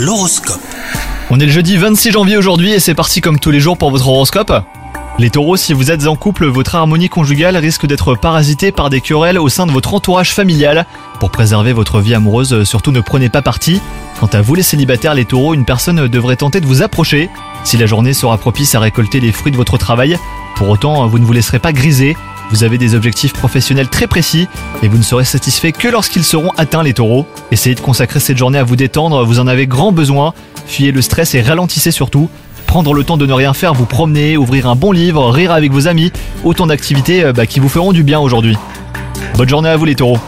L'horoscope. On est le jeudi 26 janvier aujourd'hui et c'est parti comme tous les jours pour votre horoscope. Les taureaux, si vous êtes en couple, votre harmonie conjugale risque d'être parasitée par des querelles au sein de votre entourage familial. Pour préserver votre vie amoureuse, surtout ne prenez pas parti. Quant à vous les célibataires, les taureaux, une personne devrait tenter de vous approcher. Si la journée sera propice à récolter les fruits de votre travail, pour autant, vous ne vous laisserez pas griser. Vous avez des objectifs professionnels très précis et vous ne serez satisfait que lorsqu'ils seront atteints les taureaux. Essayez de consacrer cette journée à vous détendre, vous en avez grand besoin. Fuyez le stress et ralentissez surtout. Prendre le temps de ne rien faire, vous promener, ouvrir un bon livre, rire avec vos amis, autant d'activités euh, bah, qui vous feront du bien aujourd'hui. Bonne journée à vous les taureaux